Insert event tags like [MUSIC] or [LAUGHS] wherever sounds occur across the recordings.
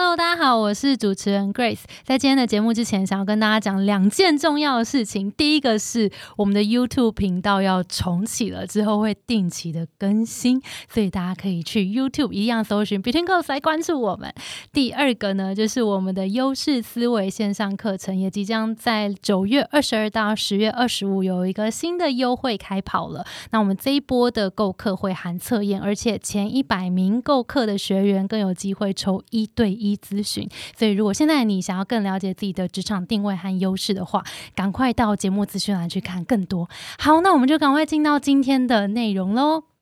Hello，大家好，我是主持人 Grace。在今天的节目之前，想要跟大家讲两件重要的事情。第一个是我们的 YouTube 频道要重启了，之后会定期的更新，所以大家可以去 YouTube 一样搜寻 Between Girls 来关注我们。第二个呢，就是我们的优势思维线上课程也即将在九月二十二到十月二十五有一个新的优惠开跑了。那我们这一波的购课会含测验，而且前一百名购课的学员更有机会抽一对。一咨询，所以如果现在你想要更了解自己的职场定位和优势的话，赶快到节目资讯栏去看更多。好，那我们就赶快进到今天的内容喽。[LAUGHS]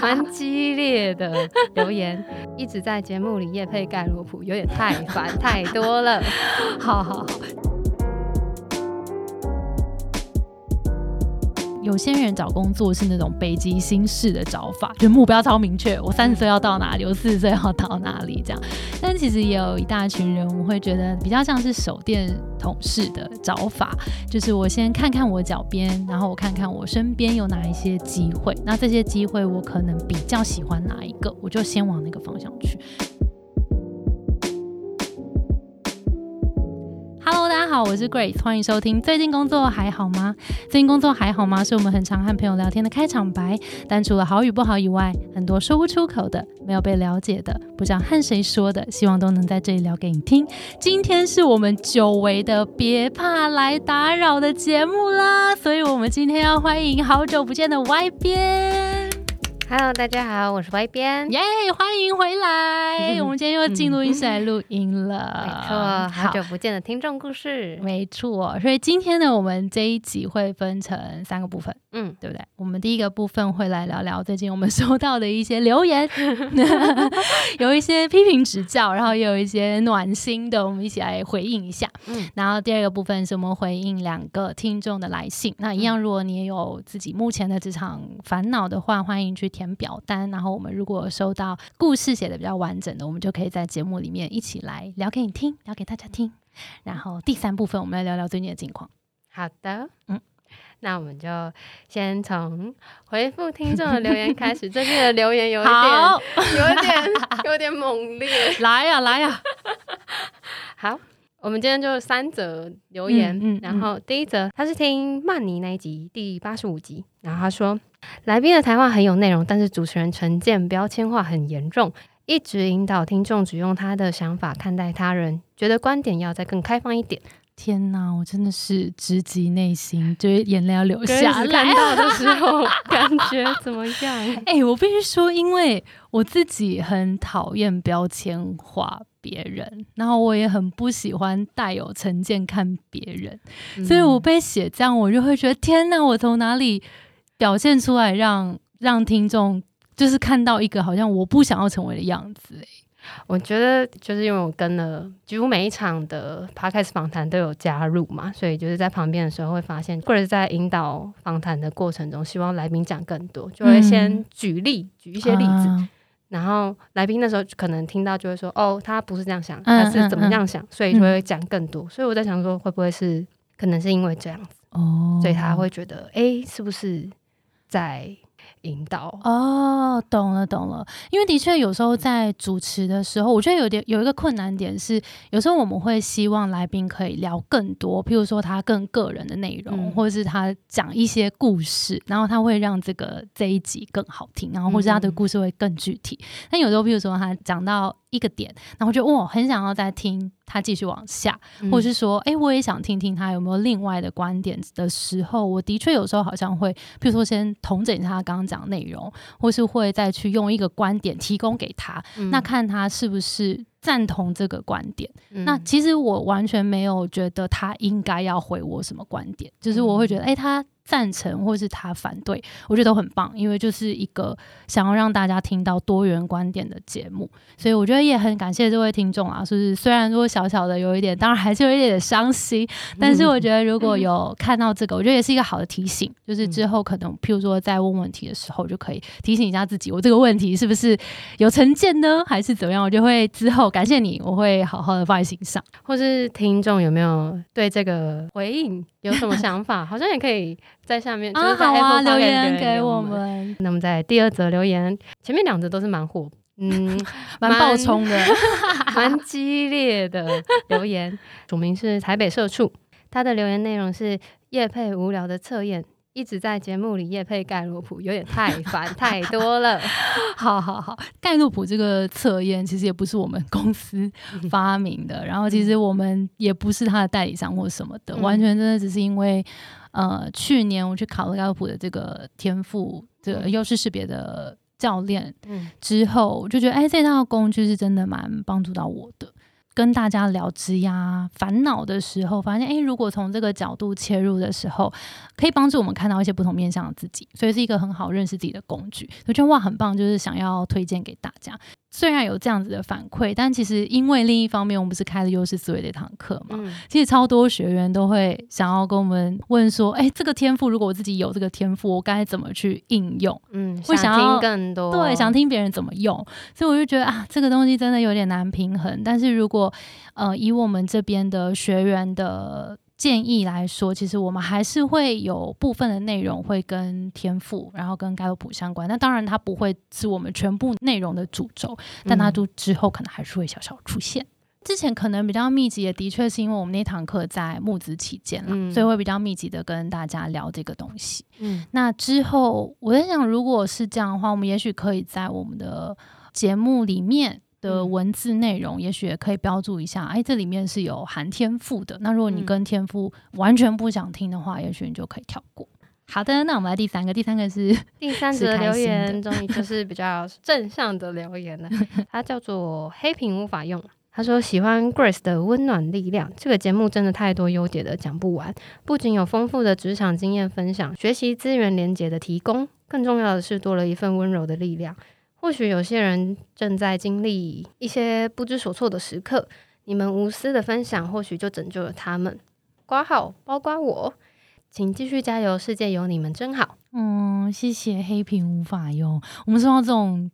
蛮激烈的留言，一直在节目里夜配盖洛普，有点太烦太多了。好 [LAUGHS] 好好。有些人找工作是那种北极星式的找法，就目标超明确，我三十岁要到哪里，我四十岁要到哪里这样。但其实也有一大群人，我会觉得比较像是手电筒式的找法，就是我先看看我脚边，然后我看看我身边有哪一些机会，那这些机会我可能比较喜欢哪一个，我就先往那个方向去。Hello，大家好，我是 Grace，欢迎收听。最近工作还好吗？最近工作还好吗？是我们很常和朋友聊天的开场白。但除了好与不好以外，很多说不出口的、没有被了解的、不知道和谁说的，希望都能在这里聊给你听。今天是我们久违的别怕来打扰的节目啦，所以我们今天要欢迎好久不见的 Y 边。Hello，大家好，我是 Y 边，耶，欢迎回来。[LAUGHS] 我们今天又进录音室来录音了，没错，好久不见的听众故事，没错。所以今天呢，我们这一集会分成三个部分，嗯，对不对？我们第一个部分会来聊聊最近我们收到的一些留言，[LAUGHS] [LAUGHS] 有一些批评指教，然后也有一些暖心的，我们一起来回应一下。嗯，然后第二个部分是我们回应两个听众的来信。那一样，如果你也有自己目前的职场烦恼的话，欢迎去。填表单，然后我们如果收到故事写的比较完整的，我们就可以在节目里面一起来聊给你听，聊给大家听。然后第三部分，我们来聊聊最近的近况。好的，嗯，那我们就先从回复听众的留言开始。[LAUGHS] 最近的留言有一点，有点，有点猛烈。[LAUGHS] 来呀，来呀。好，我们今天就三则留言。嗯，然后第一则，他是听曼尼那一集第八十五集，然后他说。来宾的谈话很有内容，但是主持人成见标签化很严重，一直引导听众只用他的想法看待他人，觉得观点要再更开放一点。天哪，我真的是直击内心，就是眼泪要流下来。看到的时 [LAUGHS] 候感觉怎么样？[LAUGHS] 哎，我必须说，因为我自己很讨厌标签化别人，然后我也很不喜欢带有成见看别人，所以我被写这样，我就会觉得天哪，我从哪里？表现出来，让让听众就是看到一个好像我不想要成为的样子。哎，我觉得就是因为我跟了几乎每一场的 podcast 访谈都有加入嘛，所以就是在旁边的时候会发现，或者在引导访谈的过程中，希望来宾讲更多，就会先举例举一些例子，然后来宾那时候可能听到就会说：“哦，他不是这样想，他是怎么样想？”所以就会讲更多。所以我在想说，会不会是可能是因为这样子哦，所以他会觉得：“哎，是不是？”在引导哦，懂了懂了，因为的确有时候在主持的时候，我觉得有点有一个困难点是，有时候我们会希望来宾可以聊更多，譬如说他更个人的内容，或者是他讲一些故事，然后他会让这个这一集更好听，然后或者他的故事会更具体。但有时候，譬如说他讲到一个点，然后就哇，很想要再听。他继续往下，或者是说，哎，我也想听听他有没有另外的观点的时候，我的确有时候好像会，比如说先同整一下他刚刚讲的内容，或是会再去用一个观点提供给他，那看他是不是赞同这个观点。那其实我完全没有觉得他应该要回我什么观点，就是我会觉得，哎，他。赞成或是他反对，我觉得都很棒，因为就是一个想要让大家听到多元观点的节目，所以我觉得也很感谢这位听众啊，就是虽然说小小的有一点，当然还是有一点点伤心，但是我觉得如果有看到这个，我觉得也是一个好的提醒，就是之后可能譬如说在问问题的时候，就可以提醒一下自己，我这个问题是不是有成见呢，还是怎么样？我就会之后哦，感谢你，我会好好的放在心上。或是听众有没有对这个回应有什么 [LAUGHS] 想法？好像也可以在下面啊，好啊，留言给我们。那么在第二则留言，前面两则都是蛮火，嗯，[LAUGHS] 蛮爆冲的，[LAUGHS] 蛮激烈的留言。署名是台北社畜，他的留言内容是夜配无聊的测验。一直在节目里夜配盖洛普，有点太烦太多了。[LAUGHS] 好好好，盖洛普这个测验其实也不是我们公司发明的，然后其实我们也不是他的代理商或什么的，完全真的只是因为呃，去年我去考了盖洛普的这个天赋这个优势识别的教练之后，我就觉得哎，这套工具是真的蛮帮助到我的。跟大家聊职呀烦恼的时候，发现诶，如果从这个角度切入的时候，可以帮助我们看到一些不同面向的自己，所以是一个很好认识自己的工具。我觉得哇，很棒，就是想要推荐给大家。虽然有这样子的反馈，但其实因为另一方面，我们不是开了优势思维这堂课嘛，其实超多学员都会想要跟我们问说：“哎，这个天赋，如果我自己有这个天赋，我该怎么去应用？”嗯，会想要更多，对，想听别人怎么用。所以我就觉得啊，这个东西真的有点难平衡。但是如果呃，以我们这边的学员的。建议来说，其实我们还是会有部分的内容会跟天赋，然后跟盖洛普相关。那当然，它不会是我们全部内容的主轴，但它都之后可能还是会小小出现。之前可能比较密集，也的确是因为我们那堂课在募资期间了，所以会比较密集的跟大家聊这个东西。嗯，那之后我在想，如果是这样的话，我们也许可以在我们的节目里面。的文字内容，也许也可以标注一下，哎，这里面是有含天赋的。那如果你跟天赋完全不想听的话，也许你就可以跳过。好的，那我们来第三个，第三个是第三 [LAUGHS] 则留言，终于就是比较正向的留言了。它叫做黑屏无法用。他说喜欢 Grace 的温暖力量，这个节目真的太多优点了，讲不完。不仅有丰富的职场经验分享，学习资源连接的提供，更重要的是多了一份温柔的力量。或许有些人正在经历一些不知所措的时刻，你们无私的分享，或许就拯救了他们。挂号，包括我，请继续加油，世界有你们真好。嗯，谢谢黑屏无法用，我们收到这种。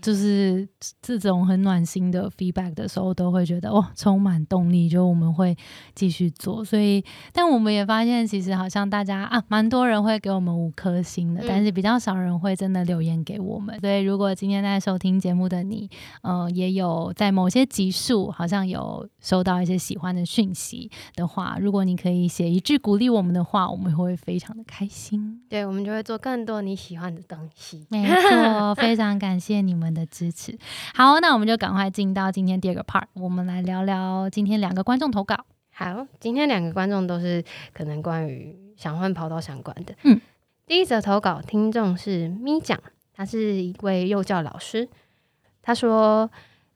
就是这种很暖心的 feedback 的时候，都会觉得哇，充满动力，就我们会继续做。所以，但我们也发现，其实好像大家啊，蛮多人会给我们五颗星的，但是比较少人会真的留言给我们。所以，如果今天在收听节目的你，呃，也有在某些集数好像有收到一些喜欢的讯息的话，如果你可以写一句鼓励我们的话，我们会非常的开心。对，我们就会做更多你喜欢的东西。没错，非常感谢你们。的支持，好，那我们就赶快进到今天第二个 part，我们来聊聊今天两个观众投稿。好，今天两个观众都是可能关于想换跑道相关的。嗯，第一则投稿听众是咪讲，他是一位幼教老师。他说，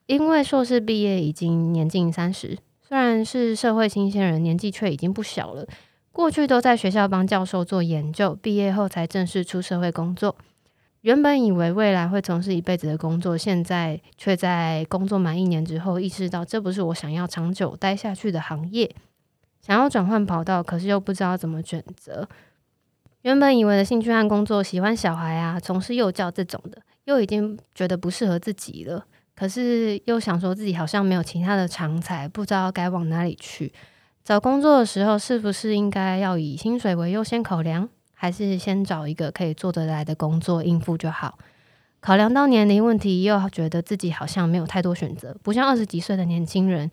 因为硕士毕业已经年近三十，虽然是社会新鲜人，年纪却已经不小了。过去都在学校帮教授做研究，毕业后才正式出社会工作。原本以为未来会从事一辈子的工作，现在却在工作满一年之后意识到这不是我想要长久待下去的行业，想要转换跑道，可是又不知道怎么选择。原本以为的兴趣和工作，喜欢小孩啊，从事幼教这种的，又已经觉得不适合自己了。可是又想说自己好像没有其他的长才，不知道该往哪里去。找工作的时候，是不是应该要以薪水为优先考量？还是先找一个可以做得来的工作应付就好。考量到年龄问题，又觉得自己好像没有太多选择，不像二十几岁的年轻人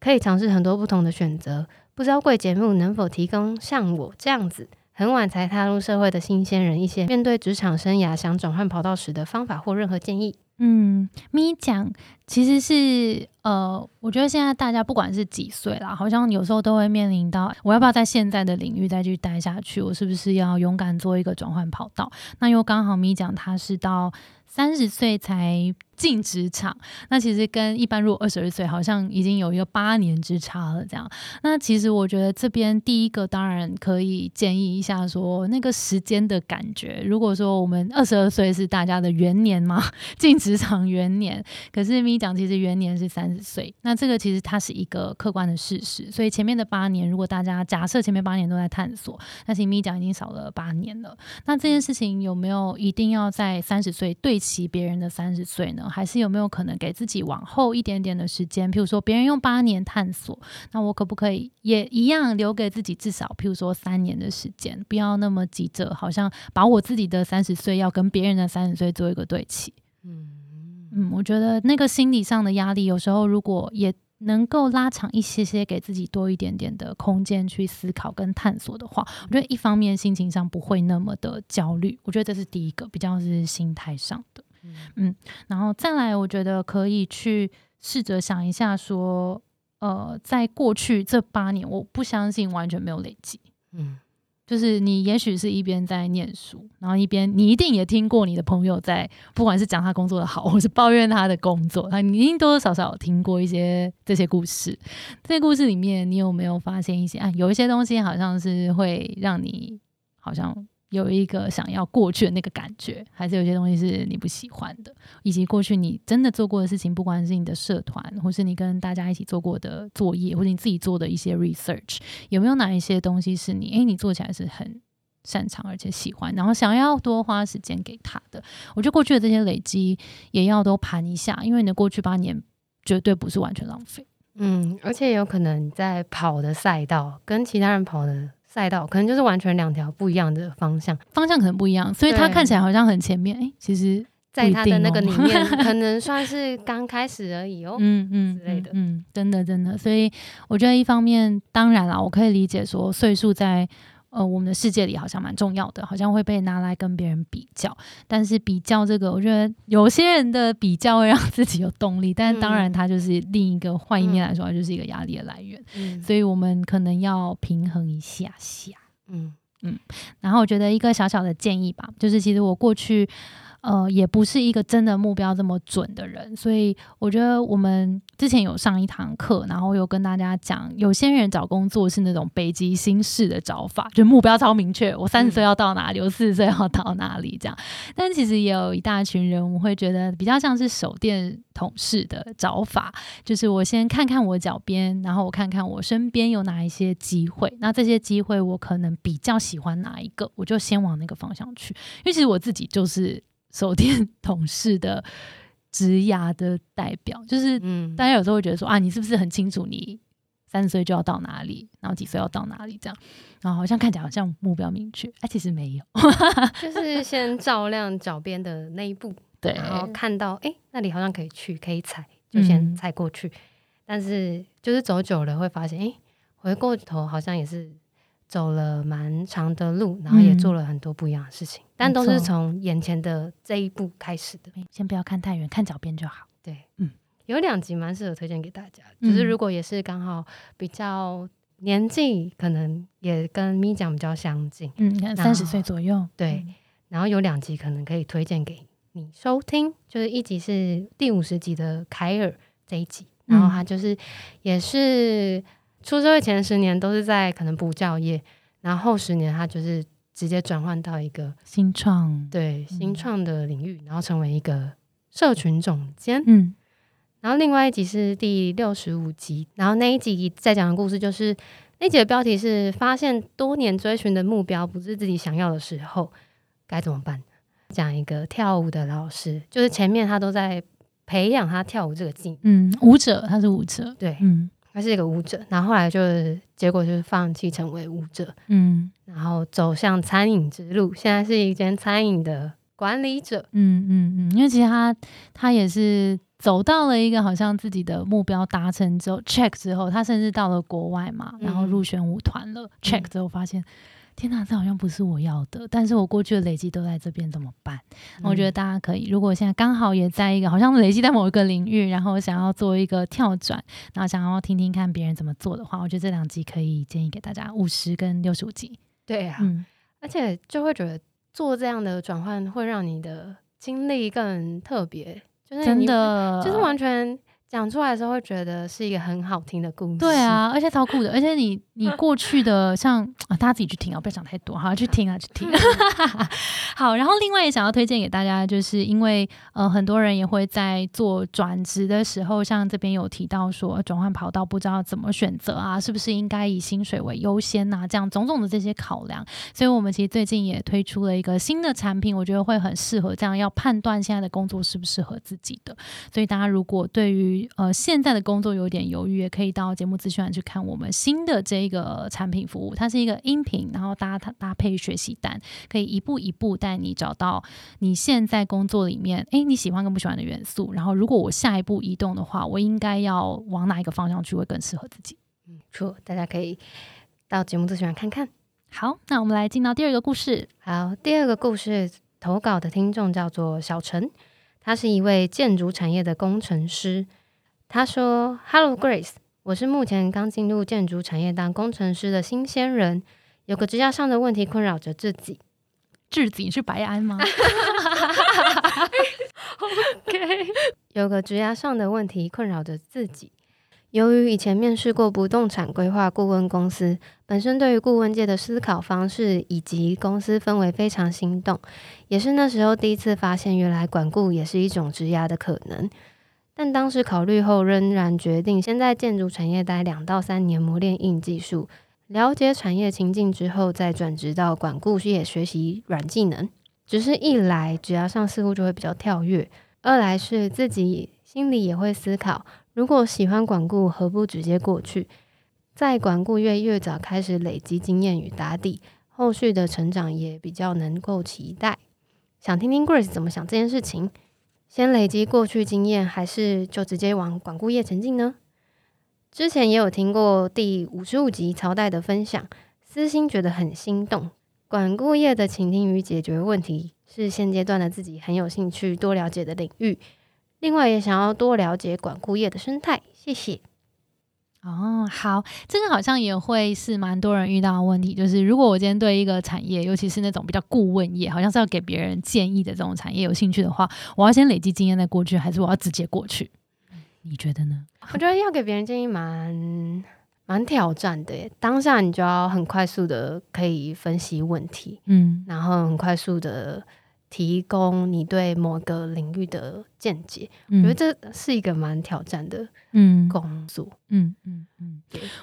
可以尝试很多不同的选择。不知道贵节目能否提供像我这样子很晚才踏入社会的新鲜人一些面对职场生涯想转换跑道时的方法或任何建议？嗯，咪讲其实是呃，我觉得现在大家不管是几岁啦，好像有时候都会面临到，我要不要在现在的领域再去待下去？我是不是要勇敢做一个转换跑道？那又刚好咪讲他是到三十岁才。进职场，那其实跟一般如果二十二岁，好像已经有一个八年之差了。这样，那其实我觉得这边第一个当然可以建议一下，说那个时间的感觉。如果说我们二十二岁是大家的元年嘛，[LAUGHS] 进职场元年，可是咪讲其实元年是三十岁，那这个其实它是一个客观的事实。所以前面的八年，如果大家假设前面八年都在探索，那其实咪讲已经少了八年了。那这件事情有没有一定要在三十岁对齐别人的三十岁呢？还是有没有可能给自己往后一点点的时间？譬如说，别人用八年探索，那我可不可以也一样留给自己至少譬如说三年的时间？不要那么急着，好像把我自己的三十岁要跟别人的三十岁做一个对齐。嗯嗯，我觉得那个心理上的压力，有时候如果也。能够拉长一些些，给自己多一点点的空间去思考跟探索的话，我觉得一方面心情上不会那么的焦虑。我觉得这是第一个，比较是心态上的。嗯，然后再来，我觉得可以去试着想一下，说，呃，在过去这八年，我不相信完全没有累积。嗯。就是你也许是一边在念书，然后一边你一定也听过你的朋友在，不管是讲他工作的好，或是抱怨他的工作，他你一定多多少少听过一些这些故事。这些故事里面，你有没有发现一些啊？有一些东西好像是会让你好像。有一个想要过去的那个感觉，还是有些东西是你不喜欢的，以及过去你真的做过的事情，不管是你的社团，或是你跟大家一起做过的作业，或者你自己做的一些 research，有没有哪一些东西是你诶，你做起来是很擅长而且喜欢，然后想要多花时间给他的？我觉得过去的这些累积也要都盘一下，因为你的过去八年绝对不是完全浪费。嗯，而且有可能在跑的赛道跟其他人跑的。赛道可能就是完全两条不一样的方向，方向可能不一样，所以他看起来好像很前面，哎，其实在他的那个里面，[LAUGHS] 可能算是刚开始而已哦，嗯嗯之类的，嗯，真的真的，所以我觉得一方面，当然啦，我可以理解说岁数在。呃，我们的世界里好像蛮重要的，好像会被拿来跟别人比较。但是比较这个，我觉得有些人的比较会让自己有动力，但是当然它就是另一个换一面来说，它就是一个压力的来源。所以我们可能要平衡一下下。嗯嗯。然后我觉得一个小小的建议吧，就是其实我过去。呃，也不是一个真的目标这么准的人，所以我觉得我们之前有上一堂课，然后有跟大家讲，有些人找工作是那种北极星式的找法，就目标超明确，我三十岁要到哪里，我四十岁要到哪里这样。但其实也有一大群人，我会觉得比较像是手电筒式的找法，就是我先看看我脚边，然后我看看我身边有哪一些机会，那这些机会我可能比较喜欢哪一个，我就先往那个方向去。因为其实我自己就是。手电 [LAUGHS] 筒式的职涯的代表，就是大家有时候会觉得说啊，你是不是很清楚你三十岁就要到哪里，然后几岁要到哪里这样，然后好像看起来好像目标明确，哎，其实没有，[LAUGHS] 就是先照亮脚边的那一步，对，然后看到哎那里好像可以去，可以踩，就先。踩过去，但是就是走久了会发现，哎，回过头好像也是。走了蛮长的路，然后也做了很多不一样的事情，但都是从眼前的这一步开始的。先不要看太远，看脚边就好。对，嗯，有两集蛮适合推荐给大家，就是如果也是刚好比较年纪，可能也跟咪讲比较相近，嗯，三十岁左右。对，然后有两集可能可以推荐给你收听，就是一集是第五十集的凯尔这一集，然后他就是也是。出社会前十年都是在可能补教业，然后后十年他就是直接转换到一个新创，对新创的领域，然后成为一个社群总监。嗯，然后另外一集是第六十五集，然后那一集在讲的故事就是那集的标题是发现多年追寻的目标不是自己想要的时候该怎么办？讲一个跳舞的老师，就是前面他都在培养他跳舞这个技能，嗯，舞者他是舞者，对，嗯。他是一个舞者，然后后来就是结果就是放弃成为舞者，嗯，然后走向餐饮之路，现在是一间餐饮的管理者，嗯嗯嗯，因为其实他他也是走到了一个好像自己的目标达成之后，check 之后，他甚至到了国外嘛，然后入选舞团了，check 之后发现。天哪，这好像不是我要的，但是我过去的累积都在这边，怎么办？我觉得大家可以，如果现在刚好也在一个好像累积在某一个领域，然后想要做一个跳转，然后想要听听看别人怎么做的话，我觉得这两集可以建议给大家五十跟六十五集。对啊，而且就会觉得做这样的转换会让你的经历更特别，就是真的就是完全。讲出来的时候会觉得是一个很好听的故事。对啊，而且超酷的，而且你你过去的像啊，大家自己去听啊，不要讲太多，好去听啊，去听。[LAUGHS] 好，然后另外也想要推荐给大家，就是因为呃很多人也会在做转职的时候，像这边有提到说转换跑道不知道怎么选择啊，是不是应该以薪水为优先呐？这样种种的这些考量，所以我们其实最近也推出了一个新的产品，我觉得会很适合这样要判断现在的工作适不适合自己的。所以大家如果对于呃，现在的工作有点犹豫，也可以到节目资讯栏去看我们新的这个产品服务。它是一个音频，然后搭它搭配学习单，可以一步一步带你找到你现在工作里面，诶，你喜欢跟不喜欢的元素。然后，如果我下一步移动的话，我应该要往哪一个方向去会更适合自己？嗯，错，大家可以到节目资讯栏看看。好，那我们来进到第二个故事。好，第二个故事投稿的听众叫做小陈，他是一位建筑产业的工程师。他说：“Hello Grace，我是目前刚进入建筑产业当工程师的新鲜人，有个职业上的问题困扰着自己。自己是白安吗？[LAUGHS] OK，有个职业上的问题困扰着自己。由于以前面试过不动产规划顾问公司，本身对于顾问界的思考方式以及公司氛围非常心动，也是那时候第一次发现，原来管顾也是一种职业的可能。”但当时考虑后，仍然决定先在建筑产业待两到三年，磨练硬技术，了解产业情境之后，再转职到管顾事业学习软技能。只是一来，只要上似乎就会比较跳跃；二来是自己心里也会思考，如果喜欢管顾，何不直接过去，在管顾越越早开始累积经验与打底，后续的成长也比较能够期待。想听听 Grace 怎么想这件事情。先累积过去经验，还是就直接往管顾业前进呢？之前也有听过第五十五集朝代的分享，私心觉得很心动。管顾业的倾听与解决问题，是现阶段的自己很有兴趣多了解的领域。另外，也想要多了解管顾业的生态。谢谢。哦，好，这个好像也会是蛮多人遇到的问题，就是如果我今天对一个产业，尤其是那种比较顾问业，好像是要给别人建议的这种产业有兴趣的话，我要先累积经验再过去，还是我要直接过去？你觉得呢？[LAUGHS] 我觉得要给别人建议蛮蛮挑战的，当下你就要很快速的可以分析问题，嗯，然后很快速的。提供你对某个领域的见解，我觉得这是一个蛮挑战的嗯工作，嗯嗯嗯。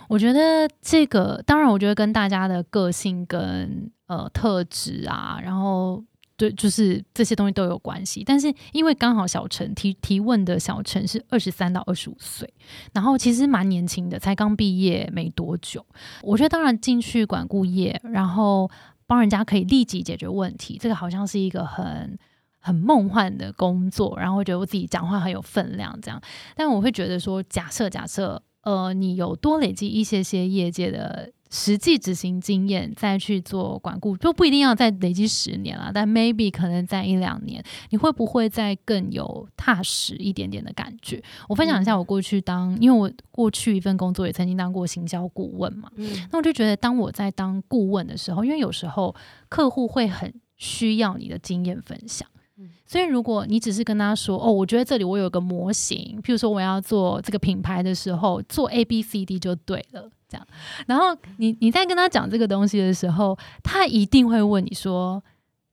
我觉得这个当然，我觉得跟大家的个性跟呃特质啊，然后对，就是这些东西都有关系。但是因为刚好小陈提提问的小陈是二十三到二十五岁，然后其实蛮年轻的，才刚毕业没多久。我觉得当然进去管顾业，然后。帮人家可以立即解决问题，这个好像是一个很很梦幻的工作，然后我觉得我自己讲话很有分量，这样。但我会觉得说，假设假设，呃，你有多累积一些些业界的。实际执行经验再去做管顾，就不一定要再累积十年了，但 maybe 可能在一两年，你会不会再更有踏实一点点的感觉？我分享一下我过去当，因为我过去一份工作也曾经当过行销顾问嘛，那我就觉得当我在当顾问的时候，因为有时候客户会很需要你的经验分享。所以，如果你只是跟他说：“哦，我觉得这里我有个模型，譬如说我要做这个品牌的时候，做 A B C D 就对了。”这样，然后你你在跟他讲这个东西的时候，他一定会问你说：“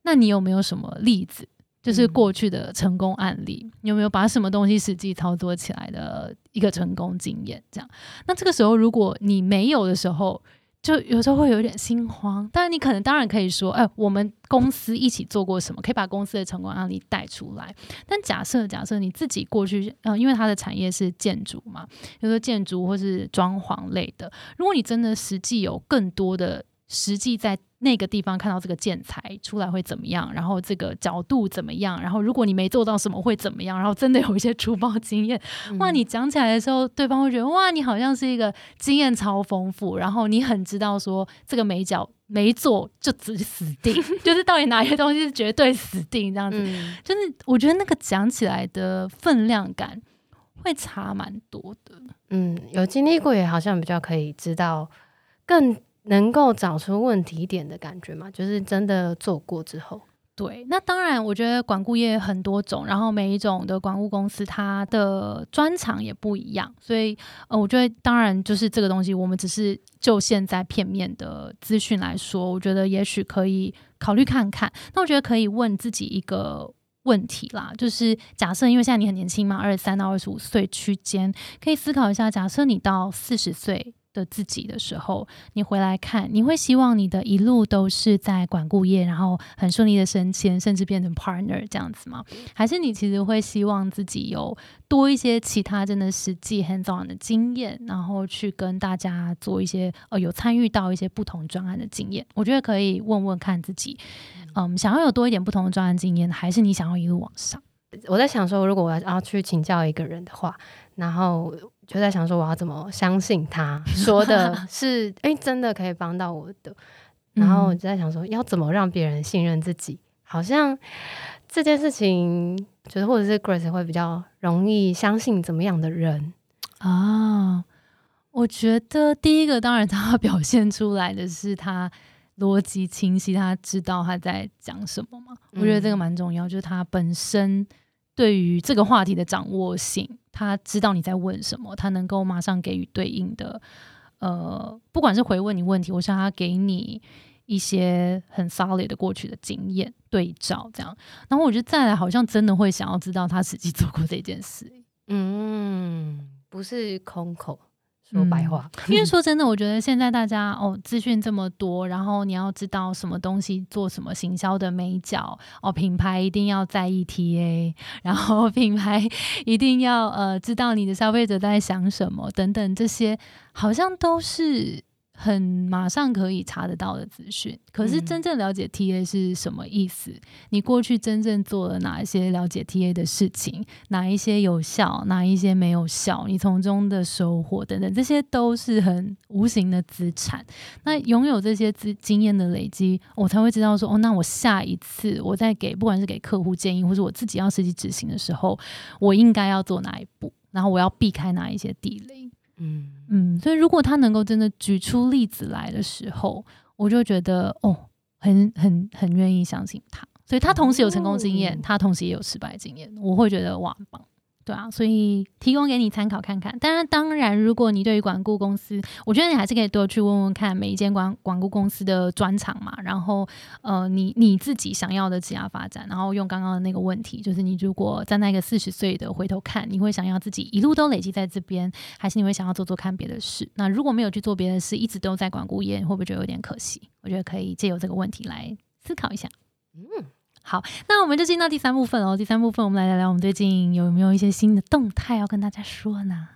那你有没有什么例子，就是过去的成功案例？你有没有把什么东西实际操作起来的一个成功经验？”这样，那这个时候如果你没有的时候，就有时候会有点心慌，但是你可能当然可以说，哎，我们公司一起做过什么，可以把公司的成功案例带出来。但假设假设你自己过去，呃，因为它的产业是建筑嘛，比如说建筑或是装潢类的，如果你真的实际有更多的实际在。那个地方看到这个建材出来会怎么样？然后这个角度怎么样？然后如果你没做到什么会怎么样？然后真的有一些粗暴经验，[LAUGHS] 哇！你讲起来的时候，对方会觉得哇，你好像是一个经验超丰富，然后你很知道说这个没角没做就只死定，[LAUGHS] 就是到底哪些东西是绝对死定这样子。就是我觉得那个讲起来的分量感会差蛮多的。嗯，有经历过也好像比较可以知道更。能够找出问题点的感觉嘛？就是真的做过之后，对，那当然，我觉得管顾业很多种，然后每一种的管顾公司它的专长也不一样，所以呃，我觉得当然就是这个东西，我们只是就现在片面的资讯来说，我觉得也许可以考虑看看。那我觉得可以问自己一个问题啦，就是假设因为现在你很年轻嘛，二十三到二十五岁区间，可以思考一下，假设你到四十岁。的自己的时候，你回来看，你会希望你的一路都是在管顾业，然后很顺利的升迁，甚至变成 partner 这样子吗？还是你其实会希望自己有多一些其他真的实际 hands on 的经验，然后去跟大家做一些呃有参与到一些不同专案的经验？我觉得可以问问看自己，嗯，想要有多一点不同的专案经验，还是你想要一路往上？我在想说，如果我要去请教一个人的话，然后。就在想说，我要怎么相信他 [LAUGHS] 说的是，哎，真的可以帮到我的。然后我就在想说，要怎么让别人信任自己？好像这件事情，觉得或者是 Grace 会比较容易相信怎么样的人啊？我觉得第一个，当然 [LAUGHS] 他表现出来的是他逻辑清晰，他知道他在讲什么嘛。我觉得这个蛮重要，就是他本身对于这个话题的掌握性。他知道你在问什么，他能够马上给予对应的，呃，不管是回问你问题，我想他给你一些很 solid 的过去的经验对照，这样。然后我觉得再来，好像真的会想要知道他实际做过这件事。嗯，不是空口。说白话，因为 [LAUGHS] 说真的，我觉得现在大家哦，资讯这么多，然后你要知道什么东西做什么行销的美角哦，品牌一定要在意 TA，然后品牌 [LAUGHS] 一定要呃知道你的消费者在想什么等等，这些好像都是。很马上可以查得到的资讯，可是真正了解 TA 是什么意思？你过去真正做了哪一些了解 TA 的事情？哪一些有效？哪一些没有效？你从中的收获等等，这些都是很无形的资产。那拥有这些资经验的累积，我才会知道说，哦，那我下一次我在给不管是给客户建议，或是我自己要实际执行的时候，我应该要做哪一步？然后我要避开哪一些地雷？嗯嗯，所以如果他能够真的举出例子来的时候，我就觉得哦，很很很愿意相信他。所以他同时有成功经验，他同时也有失败经验，我会觉得哇，很棒。对啊，所以提供给你参考看看。当然，当然，如果你对于管顾公司，我觉得你还是可以多去问问看每一间管管顾公司的专长嘛。然后，呃，你你自己想要的职业发展，然后用刚刚的那个问题，就是你如果站在那个四十岁的回头看，你会想要自己一路都累积在这边，还是你会想要做做看别的事？那如果没有去做别的事，一直都在管顾业，会不会觉得有点可惜？我觉得可以借由这个问题来思考一下。嗯。好，那我们就进到第三部分哦。第三部分，我们来聊聊我们最近有没有一些新的动态要跟大家说呢？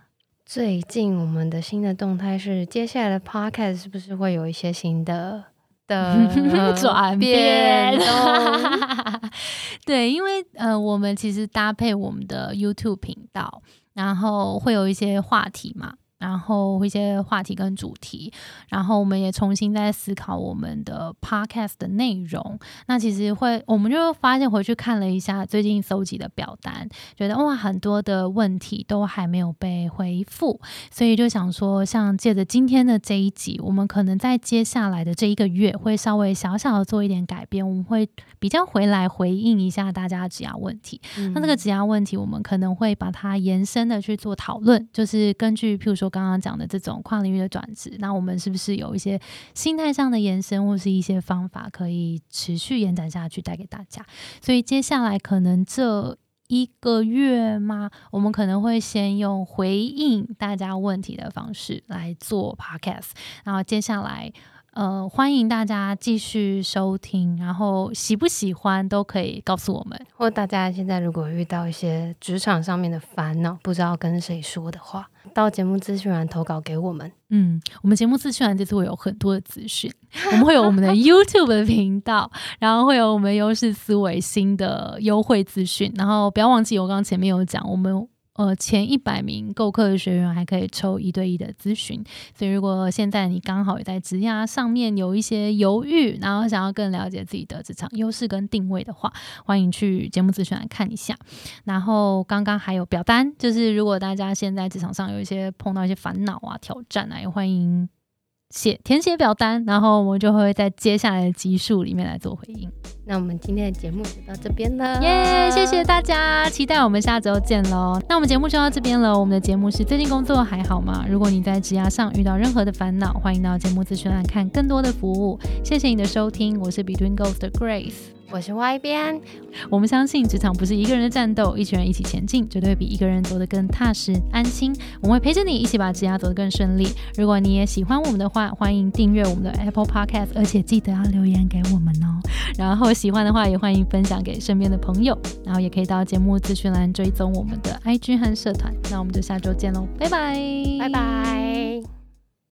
最近我们的新的动态是，接下来的 podcast 是不是会有一些新的 [LAUGHS] 的转变？[LAUGHS] 对，因为呃，我们其实搭配我们的 YouTube 频道，然后会有一些话题嘛。然后一些话题跟主题，然后我们也重新在思考我们的 podcast 的内容。那其实会，我们就发现回去看了一下最近搜集的表单，觉得哇，很多的问题都还没有被回复，所以就想说，像借着今天的这一集，我们可能在接下来的这一个月会稍微小小的做一点改变，我们会比较回来回应一下大家的指压问题。那这个指压问题，我们可能会把它延伸的去做讨论，就是根据譬如说。刚刚讲的这种跨领域的转职，那我们是不是有一些心态上的延伸，或是一些方法可以持续延展下去，带给大家？所以接下来可能这一个月吗？我们可能会先用回应大家问题的方式来做 podcast，然后接下来。呃，欢迎大家继续收听，然后喜不喜欢都可以告诉我们。或大家现在如果遇到一些职场上面的烦恼，不知道跟谁说的话，到节目资讯栏投稿给我们。嗯，我们节目资讯栏这次会有很多的资讯，我们会有我们的 YouTube 的频道，然后会有我们优势思维新的优惠资讯，然后不要忘记我刚刚前面有讲我们。呃，前一百名购课的学员还可以抽一对一的咨询，所以如果现在你刚好也在职涯上面有一些犹豫，然后想要更了解自己的职场优势跟定位的话，欢迎去节目咨询来看一下。然后刚刚还有表单，就是如果大家现在职场上有一些碰到一些烦恼啊、挑战啊，也欢迎。写填写表单，然后我们就会在接下来的集数里面来做回应。那我们今天的节目就到这边了，耶！谢谢大家，期待我们下周见喽。那我们节目就到这边了。我们的节目是最近工作还好吗？如果你在职涯上遇到任何的烦恼，欢迎到节目资讯栏看更多的服务。谢谢你的收听，我是 Between 的 Grace。我是 Y 边，我们相信职场不是一个人的战斗，一群人一起前进，绝对会比一个人走得更踏实安心。我们会陪着你一起把职涯走得更顺利。如果你也喜欢我们的话，欢迎订阅我们的 Apple Podcast，而且记得要留言给我们哦。然后喜欢的话，也欢迎分享给身边的朋友。然后也可以到节目资讯栏追踪我们的 IG 和社团。那我们就下周见喽，拜拜，拜拜。